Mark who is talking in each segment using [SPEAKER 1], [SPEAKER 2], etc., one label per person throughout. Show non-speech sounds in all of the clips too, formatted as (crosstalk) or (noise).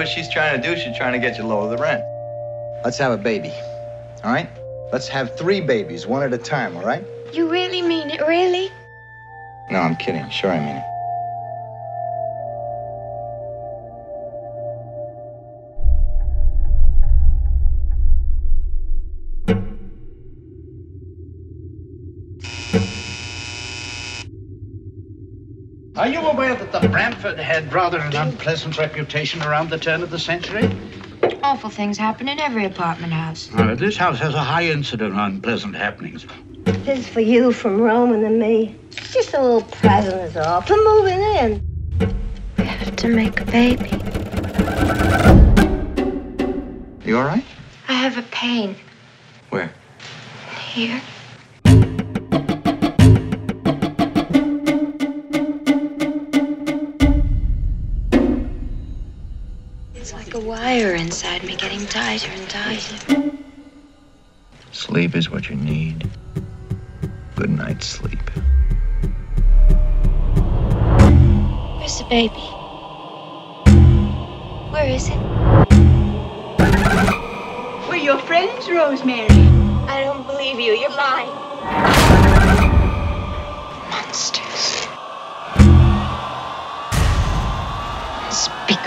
[SPEAKER 1] what she's trying to do? She's trying to get you lower the rent. Let's have a baby. All right? Let's have three babies, one at a time, all right?
[SPEAKER 2] You really mean it, really?
[SPEAKER 1] No, I'm kidding. Sure, I mean it.
[SPEAKER 3] Are you aware that the Bramford had rather an unpleasant reputation around the turn of the century?
[SPEAKER 2] Awful things happen in every apartment house.
[SPEAKER 3] Uh, this house has a high incident of unpleasant happenings.
[SPEAKER 4] This is for you from Roman and me. It's just a little present is all for moving in.
[SPEAKER 2] We have to make a baby.
[SPEAKER 1] You all right?
[SPEAKER 2] I have a pain
[SPEAKER 1] Where?
[SPEAKER 2] here. Inside me getting tighter and tighter.
[SPEAKER 1] Sleep is what you need. Good night's sleep.
[SPEAKER 2] Where's the baby? Where is it?
[SPEAKER 4] We're your friends, Rosemary. I don't believe you. You're lying.
[SPEAKER 2] Monsters. Unspeakable.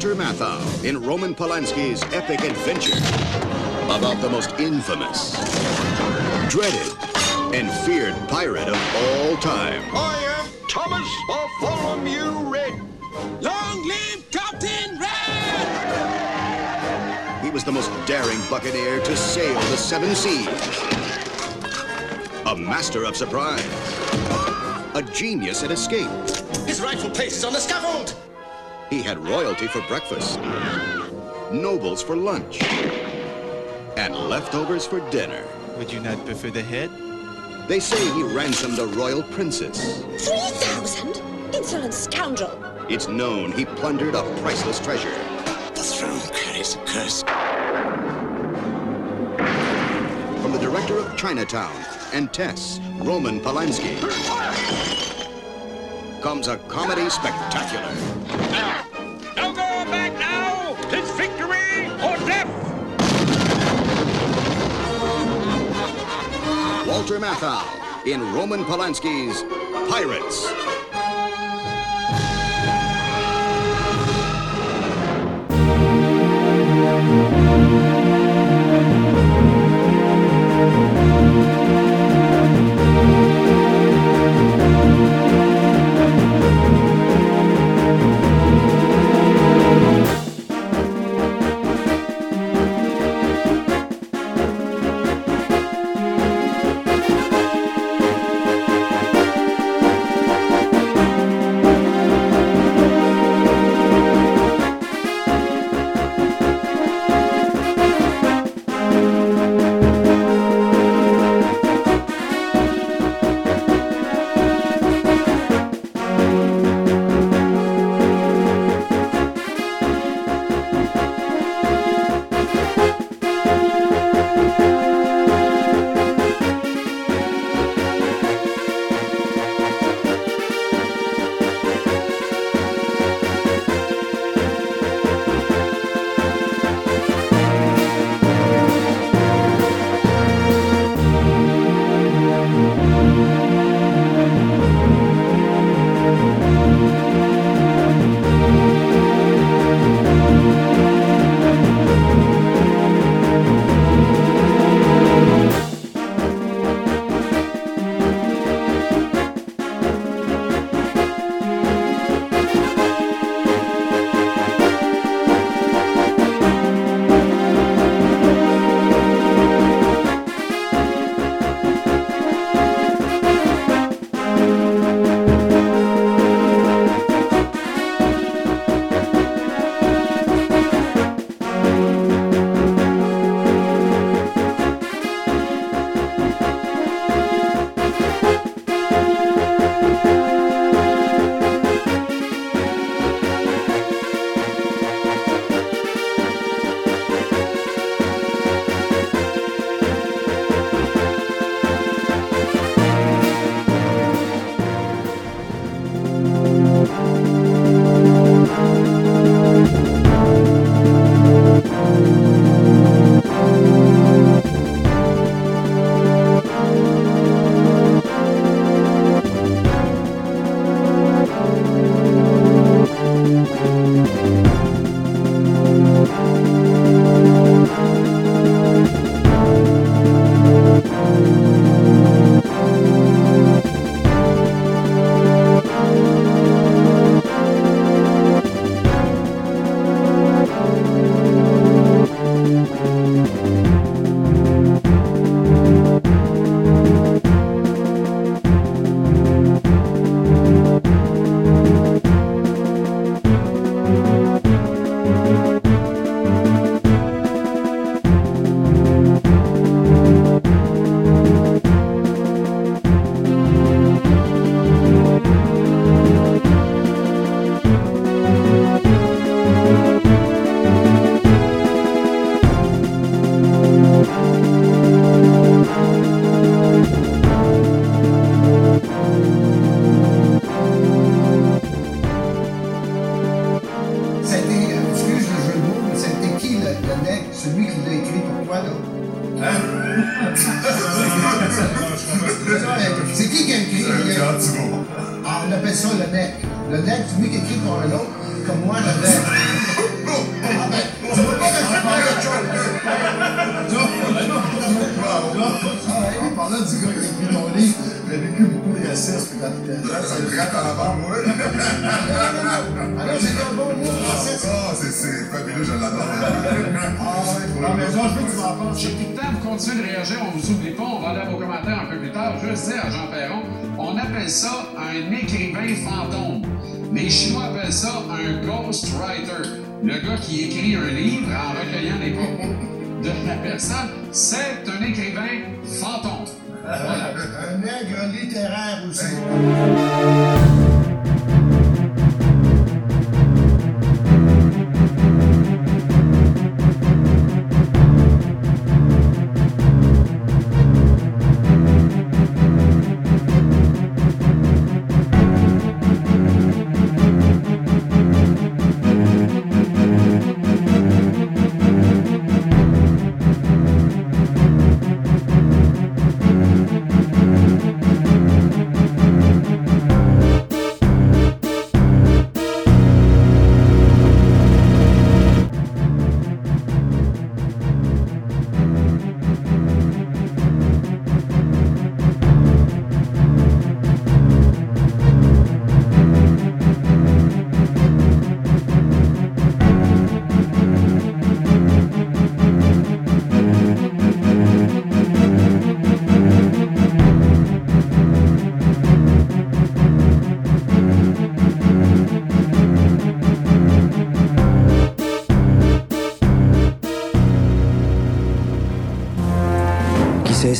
[SPEAKER 5] Walter Matthau in Roman Polanski's epic adventure about the most infamous, dreaded, and feared pirate of all time.
[SPEAKER 6] I am Thomas Bartholomew Red. Long live Captain Red!
[SPEAKER 5] He was the most daring buccaneer to sail the seven seas. A master of surprise. A genius at escape.
[SPEAKER 6] His rightful place is on the scaffold.
[SPEAKER 5] He had royalty for breakfast, nobles for lunch, and leftovers for dinner.
[SPEAKER 7] Would you not prefer the head?
[SPEAKER 5] They say he ransomed a royal princess.
[SPEAKER 8] Three thousand? Insolent scoundrel!
[SPEAKER 5] It's known he plundered a priceless treasure.
[SPEAKER 6] The throne carries a curse.
[SPEAKER 5] From the director of Chinatown and Tess, Roman Polanski, comes a comedy spectacular. In Roman Polanski's Pirates.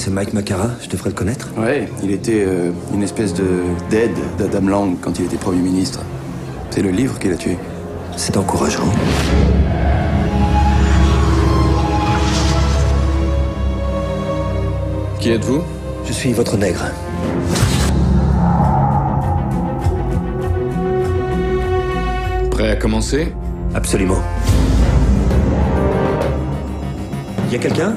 [SPEAKER 9] C'est
[SPEAKER 10] Mike Macara Je devrais le connaître
[SPEAKER 11] Ouais, il était euh, une espèce de d'aide d'Adam Lang quand il était Premier ministre. C'est le livre qui l'a tué.
[SPEAKER 10] C'est encourageant.
[SPEAKER 11] Qui êtes-vous?
[SPEAKER 10] Je suis votre nègre.
[SPEAKER 11] Prêt à commencer?
[SPEAKER 10] Absolument. Y a quelqu'un?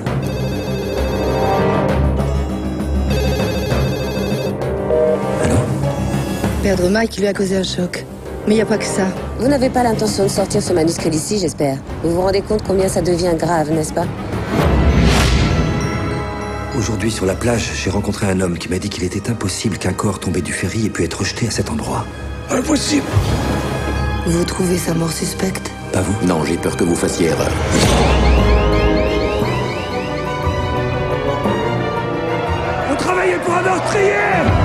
[SPEAKER 12] Perdre Mike lui a causé un choc. Mais il n'y a pas que ça.
[SPEAKER 13] Vous n'avez pas l'intention de sortir ce manuscrit d'ici, j'espère. Vous vous rendez compte combien ça devient grave, n'est-ce pas?
[SPEAKER 10] Aujourd'hui, sur la plage, j'ai rencontré un homme qui m'a dit qu'il était impossible qu'un corps tombé du ferry ait pu être rejeté à cet endroit.
[SPEAKER 11] Impossible
[SPEAKER 12] Vous trouvez sa mort suspecte?
[SPEAKER 10] Pas vous
[SPEAKER 11] Non, j'ai peur que vous fassiez erreur.
[SPEAKER 10] Vous travaillez pour un meurtrier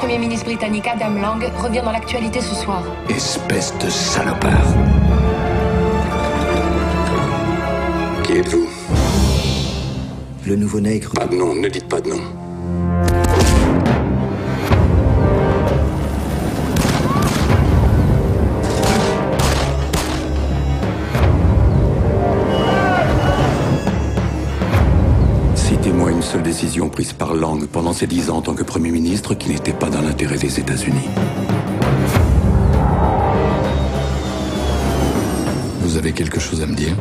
[SPEAKER 3] L'ex-premier ministre britannique Adam Lang revient dans l'actualité ce soir.
[SPEAKER 11] Espèce de salopard. Qui êtes-vous?
[SPEAKER 10] Le nouveau nègre.
[SPEAKER 11] Pas de nom, ne dites pas de nom. Par Lang pendant ses dix ans en tant que Premier ministre qui n'était pas dans l'intérêt des États-Unis. Vous avez quelque chose à me dire?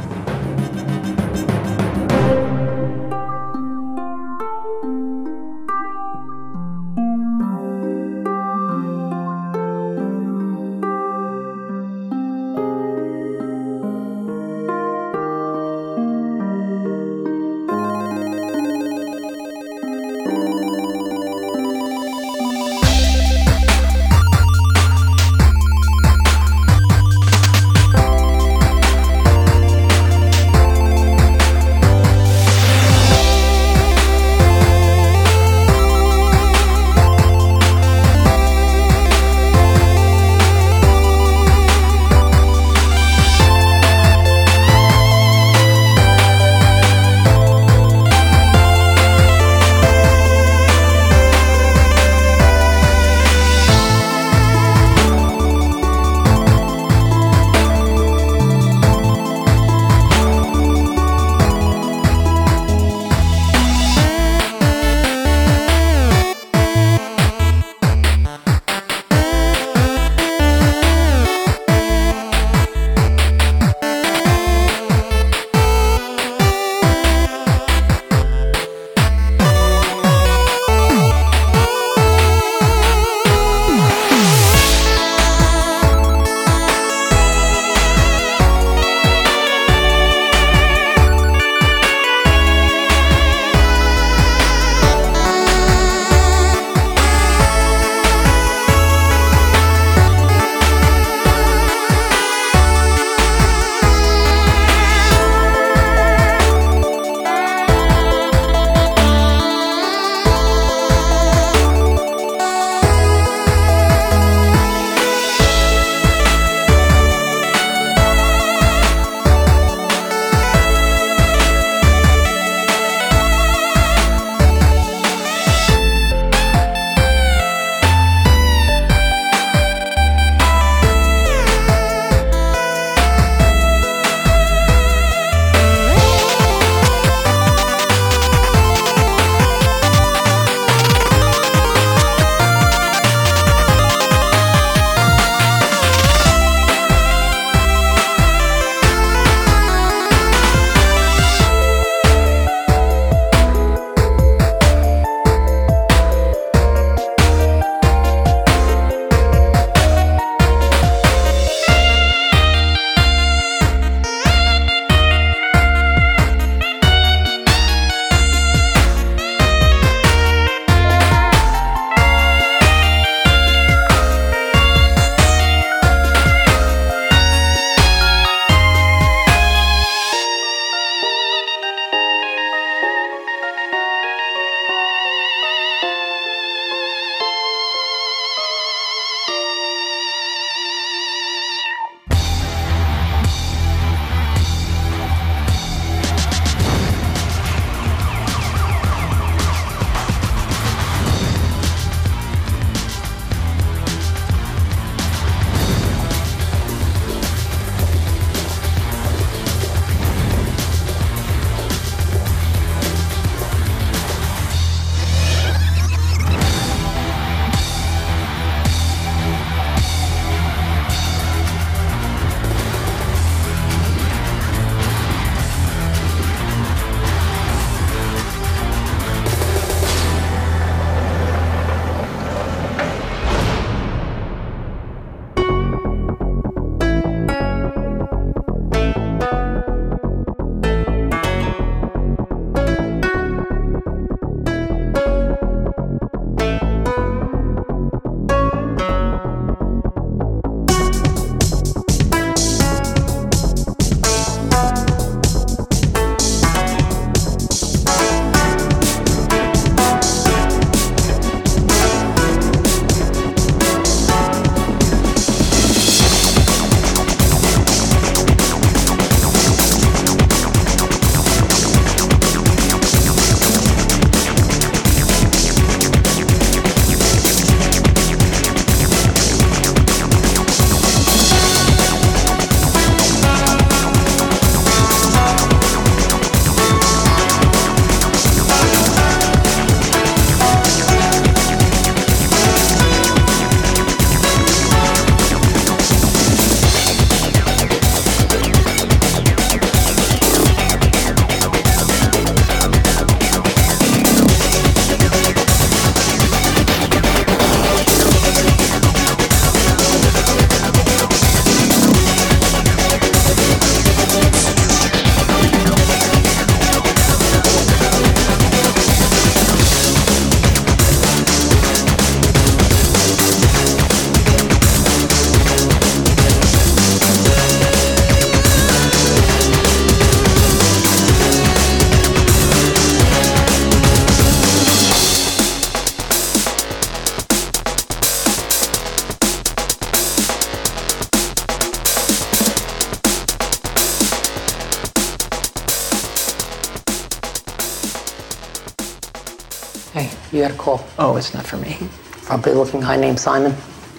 [SPEAKER 14] You got a call.
[SPEAKER 15] Oh, it's not for me.
[SPEAKER 14] Probably looking guy named Simon.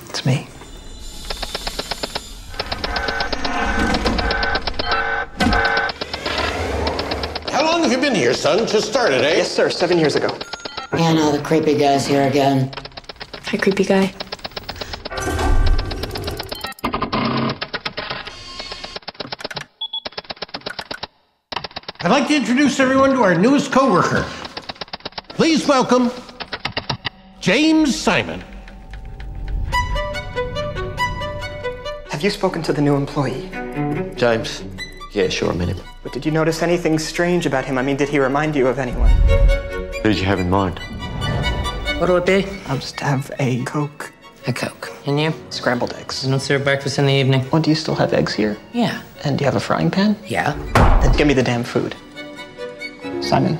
[SPEAKER 15] It's me.
[SPEAKER 16] How long have you been here, son? Just started, eh?
[SPEAKER 15] Yes, sir. Seven years ago.
[SPEAKER 14] Yeah, no, the creepy guy's here again.
[SPEAKER 17] Hi, creepy guy.
[SPEAKER 16] I'd like to introduce everyone to our newest coworker. Please welcome James Simon.
[SPEAKER 15] Have you spoken to the new employee?
[SPEAKER 18] James. Yeah, sure, I met him.
[SPEAKER 15] But did you notice anything strange about him? I mean, did he remind you of anyone?
[SPEAKER 18] Who did you have in mind?
[SPEAKER 14] What'll it be?
[SPEAKER 15] I'll just have a Coke.
[SPEAKER 14] A Coke. And you?
[SPEAKER 15] Scrambled eggs.
[SPEAKER 14] And what's serve breakfast in the evening?
[SPEAKER 15] Well, do you still have eggs here?
[SPEAKER 14] Yeah.
[SPEAKER 15] And do you have a frying pan?
[SPEAKER 14] Yeah.
[SPEAKER 15] Then give me the damn food. Simon,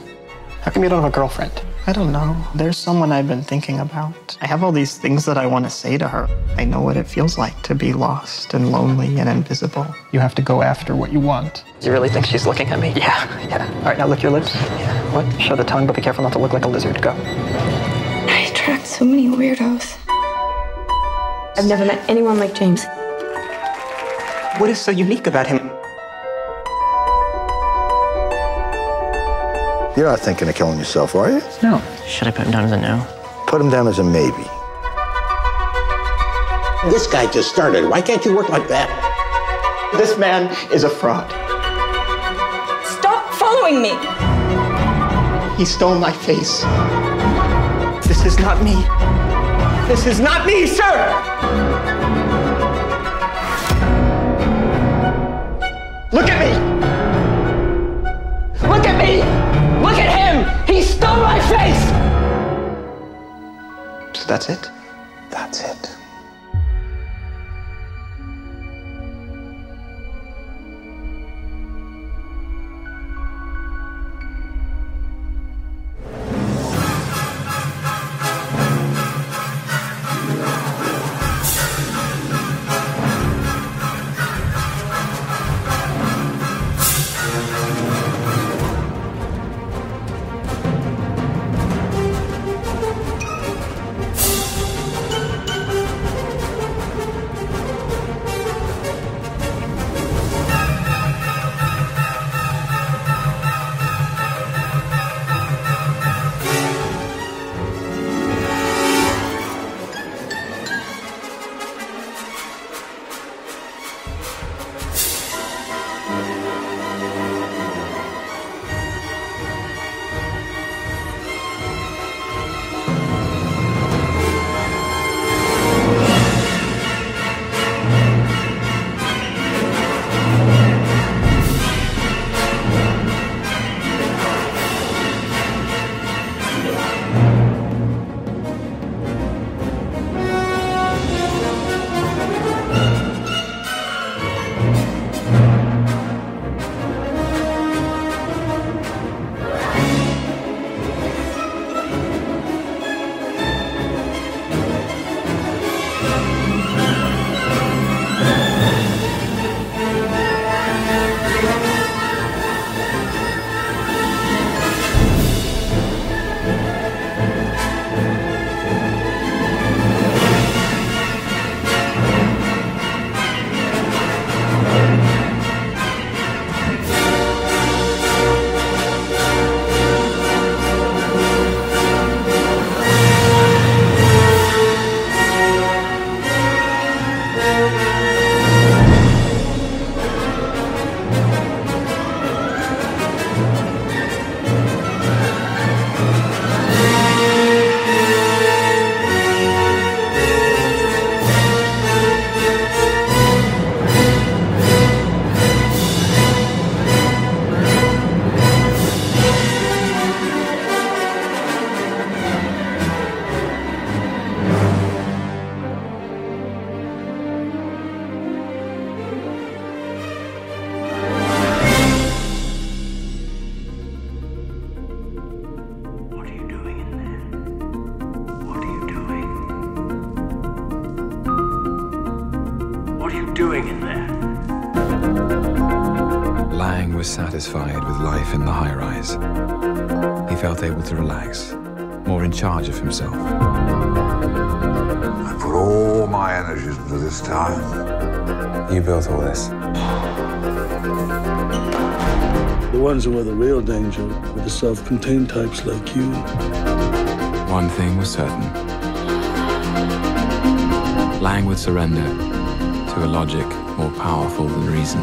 [SPEAKER 15] how come you don't have a girlfriend? I don't know. There's someone I've been thinking about. I have all these things that I want to say to her. I know what it feels like to be lost and lonely and invisible. You have to go after what you want. You really think she's looking at me? Yeah, yeah. All right, now lick your lips. Yeah. What? Show the tongue, but be careful not to look like a lizard. Go.
[SPEAKER 17] I attract so many weirdos. I've never met anyone like James.
[SPEAKER 15] What is so unique about him?
[SPEAKER 19] You're not thinking of killing yourself, are you?
[SPEAKER 15] No.
[SPEAKER 14] Should I put him down as a no?
[SPEAKER 19] Put him down as a maybe.
[SPEAKER 16] This guy just started. Why can't you work like that?
[SPEAKER 15] This man is a fraud.
[SPEAKER 17] Stop following me!
[SPEAKER 15] He stole my face. This is not me. This is not me, sir! That's it?
[SPEAKER 20] Ones the real danger are the self-contained types like you.
[SPEAKER 21] One thing was certain. Lang would surrender to a logic more powerful than reason.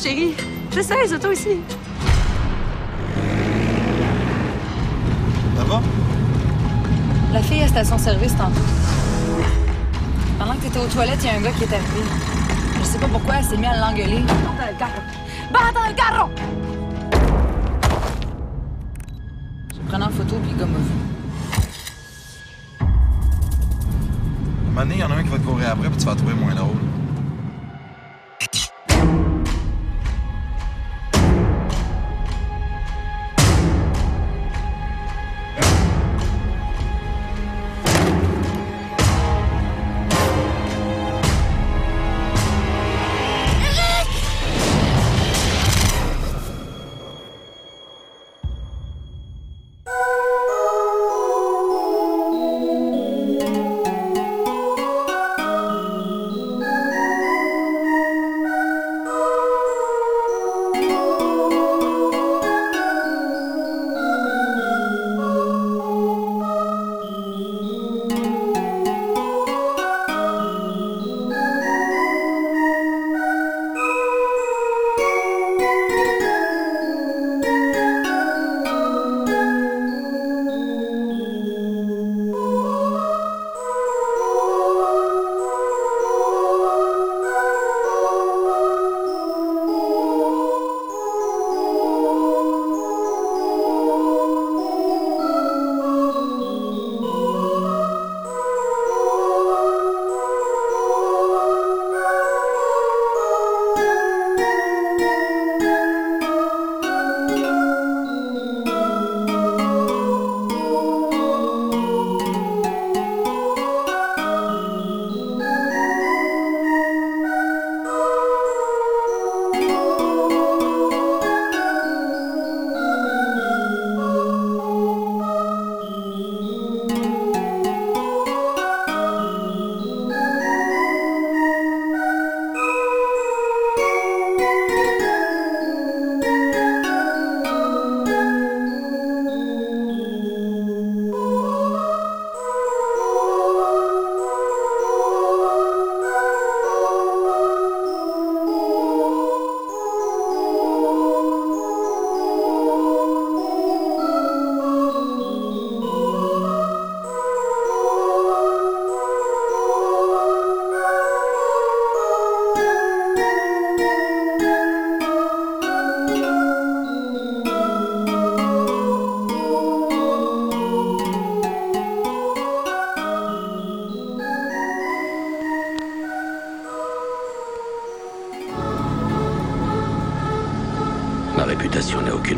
[SPEAKER 22] Chérie. C'est ça, les autos ici.
[SPEAKER 16] Ça va?
[SPEAKER 22] La fille à station-service tantôt. Pendant que t'étais aux toilettes, il y a un gars qui est arrivé. Je sais pas pourquoi, elle s'est mise à l'engueuler. Bata el carro! Bata el carro! Je prenais en photo, puis le gars m'a vu.
[SPEAKER 16] Un moment donné, il y en a un qui va te courir après, puis tu vas trouver moins drôle.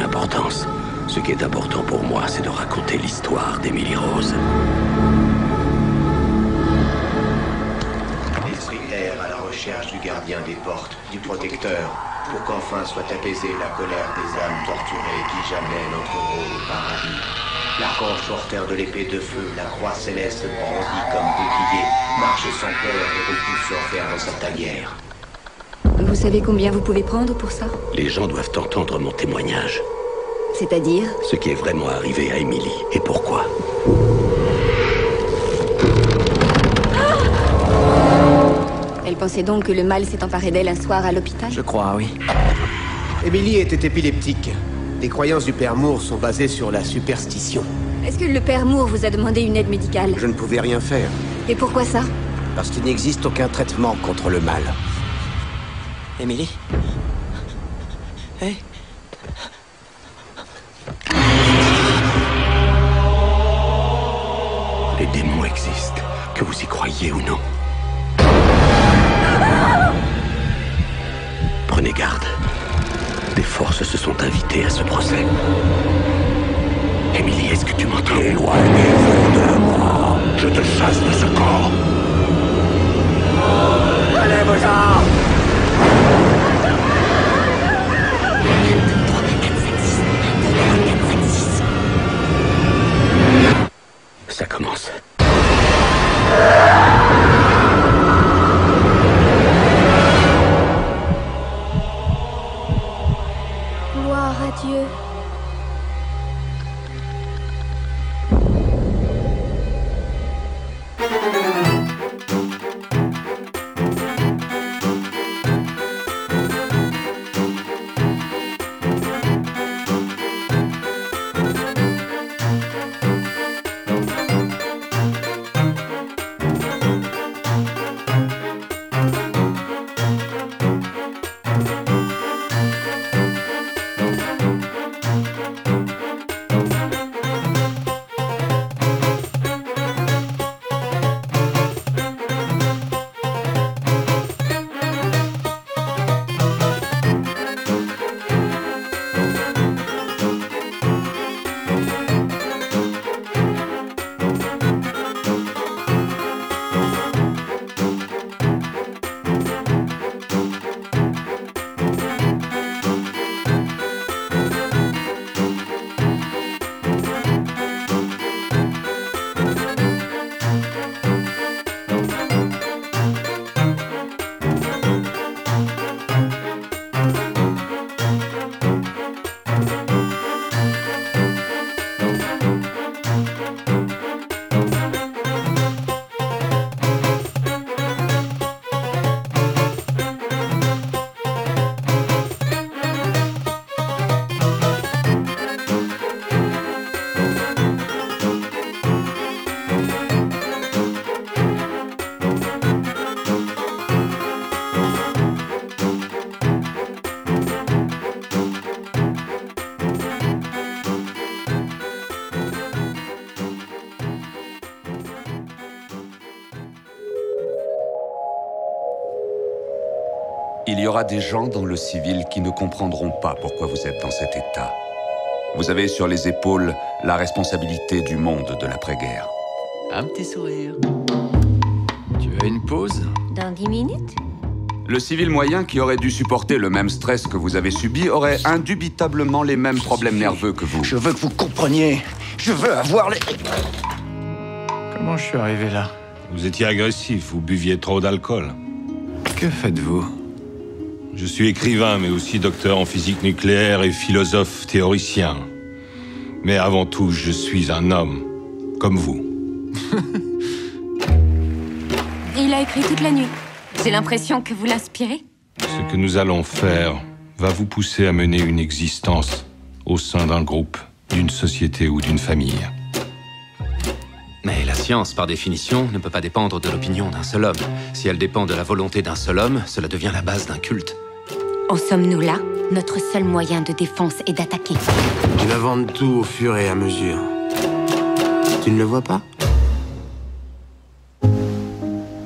[SPEAKER 23] Importance. Ce qui est important pour moi, c'est de raconter l'histoire d'Emily Rose.
[SPEAKER 24] L'esprit erre à la recherche du gardien des portes, du protecteur, pour qu'enfin soit apaisée la colère des âmes torturées qui jamais n'entreront au paradis. L'archange porteur de l'épée de feu, la croix céleste brandie comme bouclier, marche sans peur et repousse l'enfer dans sa tanière.
[SPEAKER 8] Vous savez combien vous pouvez prendre pour ça
[SPEAKER 23] Les gens doivent entendre mon témoignage.
[SPEAKER 8] C'est-à-dire
[SPEAKER 23] Ce qui est vraiment arrivé à Emily et pourquoi.
[SPEAKER 8] Elle pensait donc que le mal s'est emparé d'elle un soir à l'hôpital
[SPEAKER 25] Je crois, oui.
[SPEAKER 26] Emily était épileptique. Les croyances du père Moore sont basées sur la superstition.
[SPEAKER 8] Est-ce que le père Moore vous a demandé une aide médicale
[SPEAKER 26] Je ne pouvais rien faire,
[SPEAKER 8] Et pourquoi ça
[SPEAKER 26] parce qu'il n'existe aucun traitement contre le mal.
[SPEAKER 25] Emily Hey
[SPEAKER 23] Les démons existent, que vous y croyez ou non. Prenez garde. Des forces se sont invitées à ce procès. Emily, est-ce que tu m'entends? Éloignez-vous de moi. Je te chasse de ce corps.
[SPEAKER 25] Allez, vos
[SPEAKER 23] commence.
[SPEAKER 17] Gloire à Dieu.
[SPEAKER 27] Il y aura des gens dans le civil qui ne comprendront pas pourquoi vous êtes dans cet état. Vous avez sur les épaules la responsabilité du monde de l'après-guerre.
[SPEAKER 25] Un petit sourire. Tu veux une pause?
[SPEAKER 8] Dans dix minutes?
[SPEAKER 27] Le civil moyen qui aurait dû supporter le même stress que vous avez subi aurait indubitablement les mêmes problèmes nerveux que vous.
[SPEAKER 25] Je veux que vous compreniez. Je veux avoir les... Comment je suis arrivé là?
[SPEAKER 28] Vous étiez agressif, vous buviez trop d'alcool.
[SPEAKER 25] Que faites-vous?
[SPEAKER 28] Je suis écrivain, mais aussi docteur en physique nucléaire et philosophe théoricien. Mais avant tout, je suis un homme, comme vous. (laughs)
[SPEAKER 17] Il a écrit toute la nuit. J'ai l'impression que vous l'inspirez.
[SPEAKER 28] Ce que nous allons faire va vous pousser à mener une existence au sein d'un groupe, d'une société ou d'une famille.
[SPEAKER 29] La science, par définition, ne peut pas dépendre de l'opinion d'un seul homme. Si elle dépend de la volonté d'un seul homme, cela devient la base d'un culte.
[SPEAKER 17] En sommes-nous là Notre seul moyen de défense est d'attaquer?
[SPEAKER 24] Il invente tout au fur et à mesure. Tu ne le vois pas?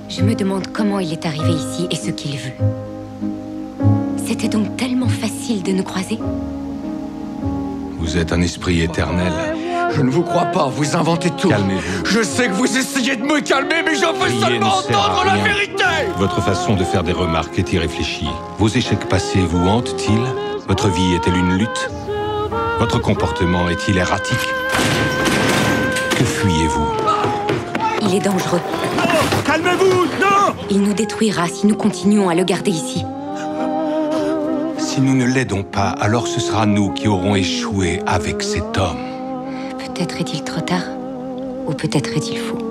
[SPEAKER 17] Je me demande comment il est arrivé ici et ce qu'il veut. C'était donc tellement facile de nous croiser?
[SPEAKER 28] Vous êtes un esprit éternel.
[SPEAKER 30] Je ne vous crois pas, vous inventez tout.
[SPEAKER 28] Calmez-vous.
[SPEAKER 30] Je sais que vous essayez de me calmer, mais j'en veux seulement entendre la vérité
[SPEAKER 28] Votre façon de faire des remarques est irréfléchie. Vos échecs passés vous hantent-ils? Votre vie est-elle une lutte? Votre comportement est-il erratique? Que fuyez-vous?
[SPEAKER 17] Il est dangereux.
[SPEAKER 28] Calmez-vous Non
[SPEAKER 17] Il nous détruira si nous continuons à le garder ici.
[SPEAKER 28] Si nous ne l'aidons pas, alors ce sera nous qui aurons échoué avec cet homme.
[SPEAKER 17] Peut-être est-il trop tard, ou peut-être est-il fou.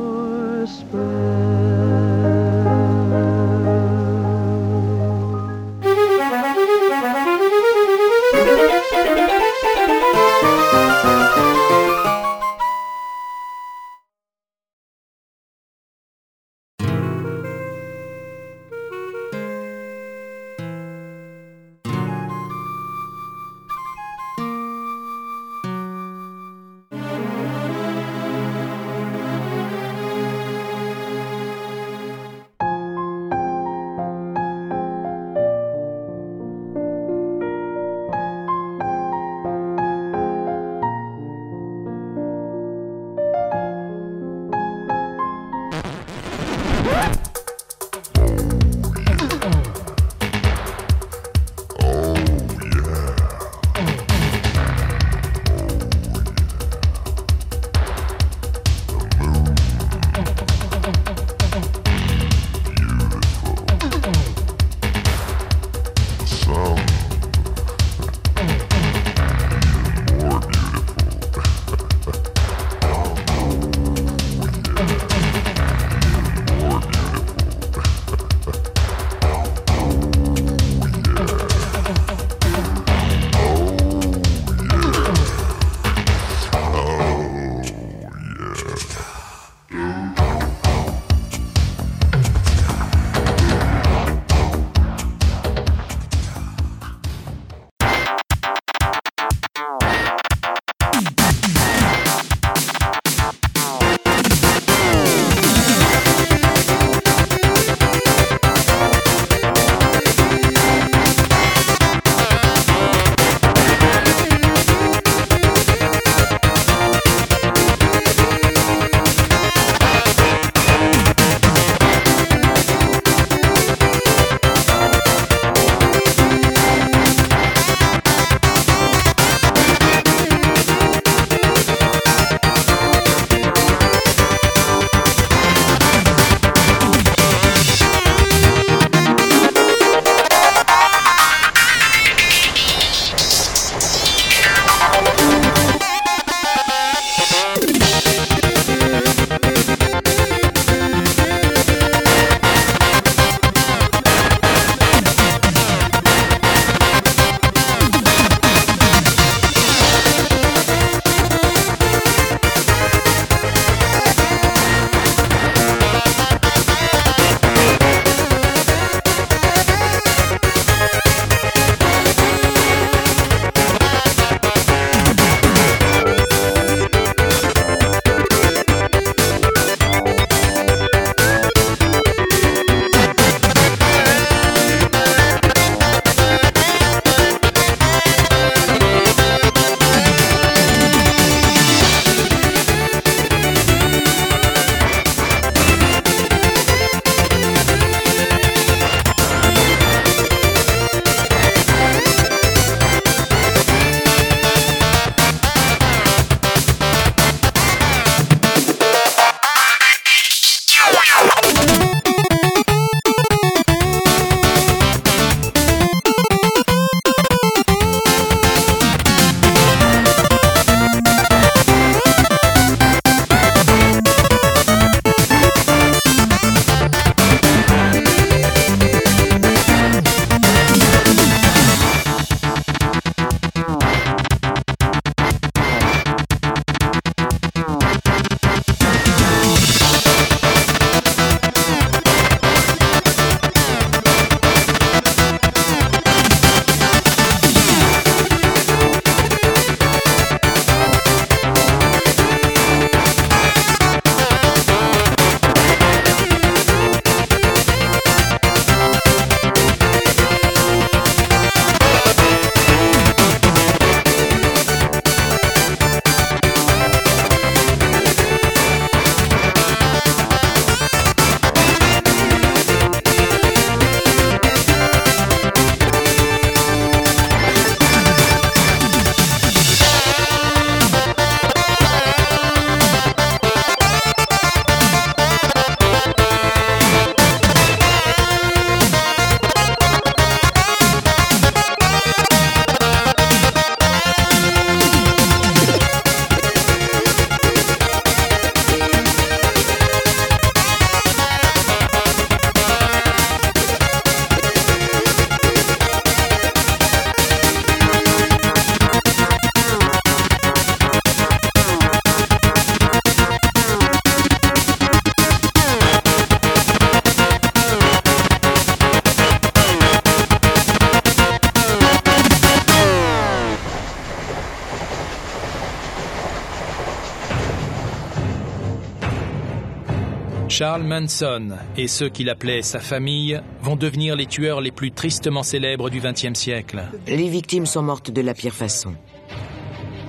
[SPEAKER 21] Charles Manson et ceux qu'il appelait sa famille vont devenir les tueurs les plus tristement célèbres du XXe siècle.
[SPEAKER 31] Les victimes sont mortes de la pire façon.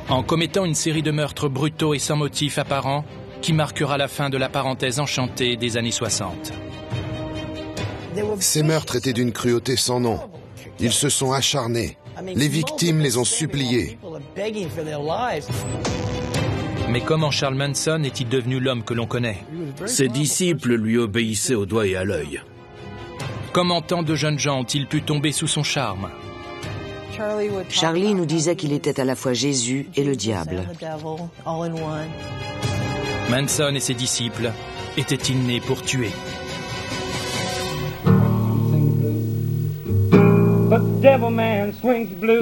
[SPEAKER 21] En commettant une série de meurtres brutaux et sans motif apparent qui marquera la fin de la parenthèse enchantée des années 60.
[SPEAKER 32] Ces meurtres étaient d'une cruauté sans nom. Ils se sont acharnés. Les victimes les ont suppliés.
[SPEAKER 21] Mais comment Charles Manson est-il devenu l'homme que l'on connaît?
[SPEAKER 23] Ses disciples lui obéissaient au doigt et à l'œil.
[SPEAKER 21] Comment tant de jeunes gens ont-ils pu tomber sous son charme?
[SPEAKER 31] Charlie nous disait qu'il était à la fois Jésus et le diable.
[SPEAKER 21] Manson et ses disciples étaient-ils nés pour tuer?
[SPEAKER 33] But the devil man swings blue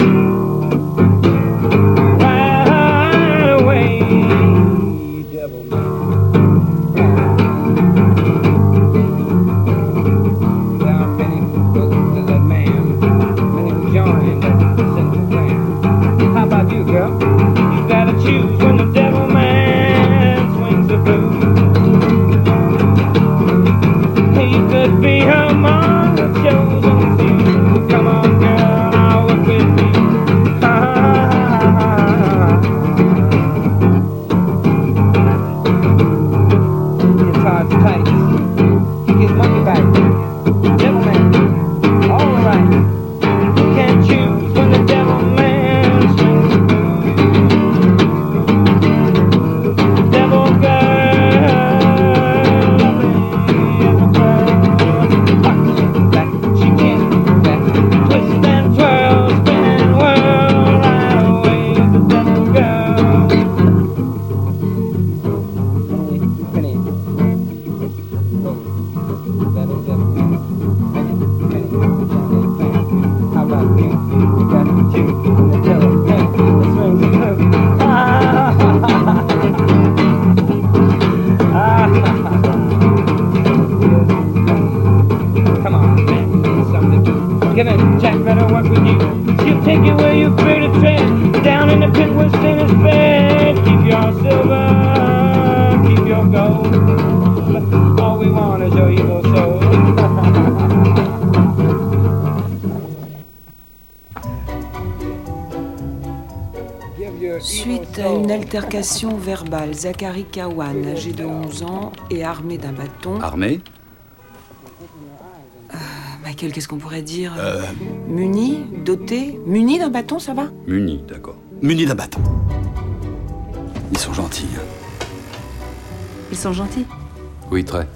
[SPEAKER 12] altercation verbale, Zachary Kawan, âgé de 11 ans et armé d'un bâton.
[SPEAKER 34] Armé
[SPEAKER 12] Michael, qu'est-ce qu'on pourrait dire
[SPEAKER 34] Euh.
[SPEAKER 12] Muni, doté, muni d'un bâton, ça va
[SPEAKER 34] Muni, d'accord. Muni d'un bâton. Ils sont gentils. hein.
[SPEAKER 12] Ils sont gentils.
[SPEAKER 29] Oui, très.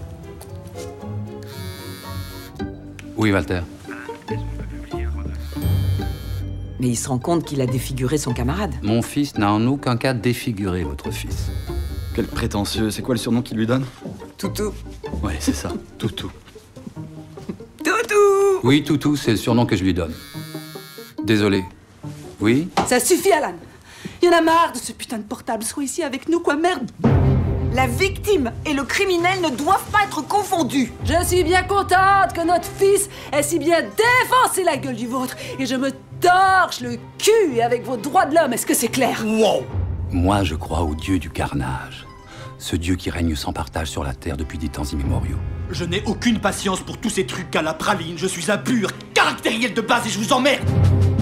[SPEAKER 29] Oui, Walter.
[SPEAKER 12] Mais il se rend compte qu'il a défiguré son camarade.
[SPEAKER 29] Mon fils n'a en aucun cas défiguré votre fils.
[SPEAKER 34] Quel prétentieux. C'est quoi le surnom qu'il lui donne?
[SPEAKER 12] Toutou.
[SPEAKER 34] Ouais, c'est ça. Toutou.
[SPEAKER 12] Toutou
[SPEAKER 29] Oui, Toutou, c'est le surnom que je lui donne. Désolé. Oui?
[SPEAKER 22] Ça suffit, Alan. Il y en a marre de ce putain de portable. Sois ici avec nous, quoi, merde. La victime et le criminel ne doivent pas être confondus. Je suis bien contente que notre fils ait si bien défoncé la gueule du vôtre. Et je me torche le cul avec vos droits de l'homme. Est-ce que c'est clair Wow
[SPEAKER 29] Moi, je crois au dieu du carnage. Ce dieu qui règne sans partage sur la terre depuis des temps immémoriaux.
[SPEAKER 35] Je n'ai aucune patience pour tous ces trucs à la praline. Je suis un pur caractériel de base et je vous emmerde.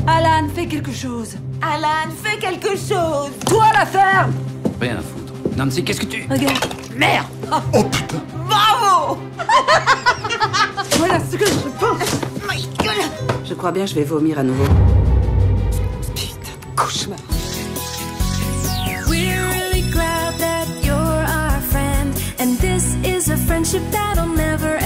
[SPEAKER 22] Alan, fais quelque chose. Alan, fais quelque chose. Toi, la ferme
[SPEAKER 29] Rien à foutre. Nancy, qu'est-ce que tu...
[SPEAKER 22] Regarde. Merde Oh putain Bravo (laughs) Voilà ce que je pense. Michael
[SPEAKER 12] Je crois bien que je vais vomir à nouveau.
[SPEAKER 22] Cauchemar.
[SPEAKER 36] We're really glad that you're our friend, and this is a friendship that'll never ever end.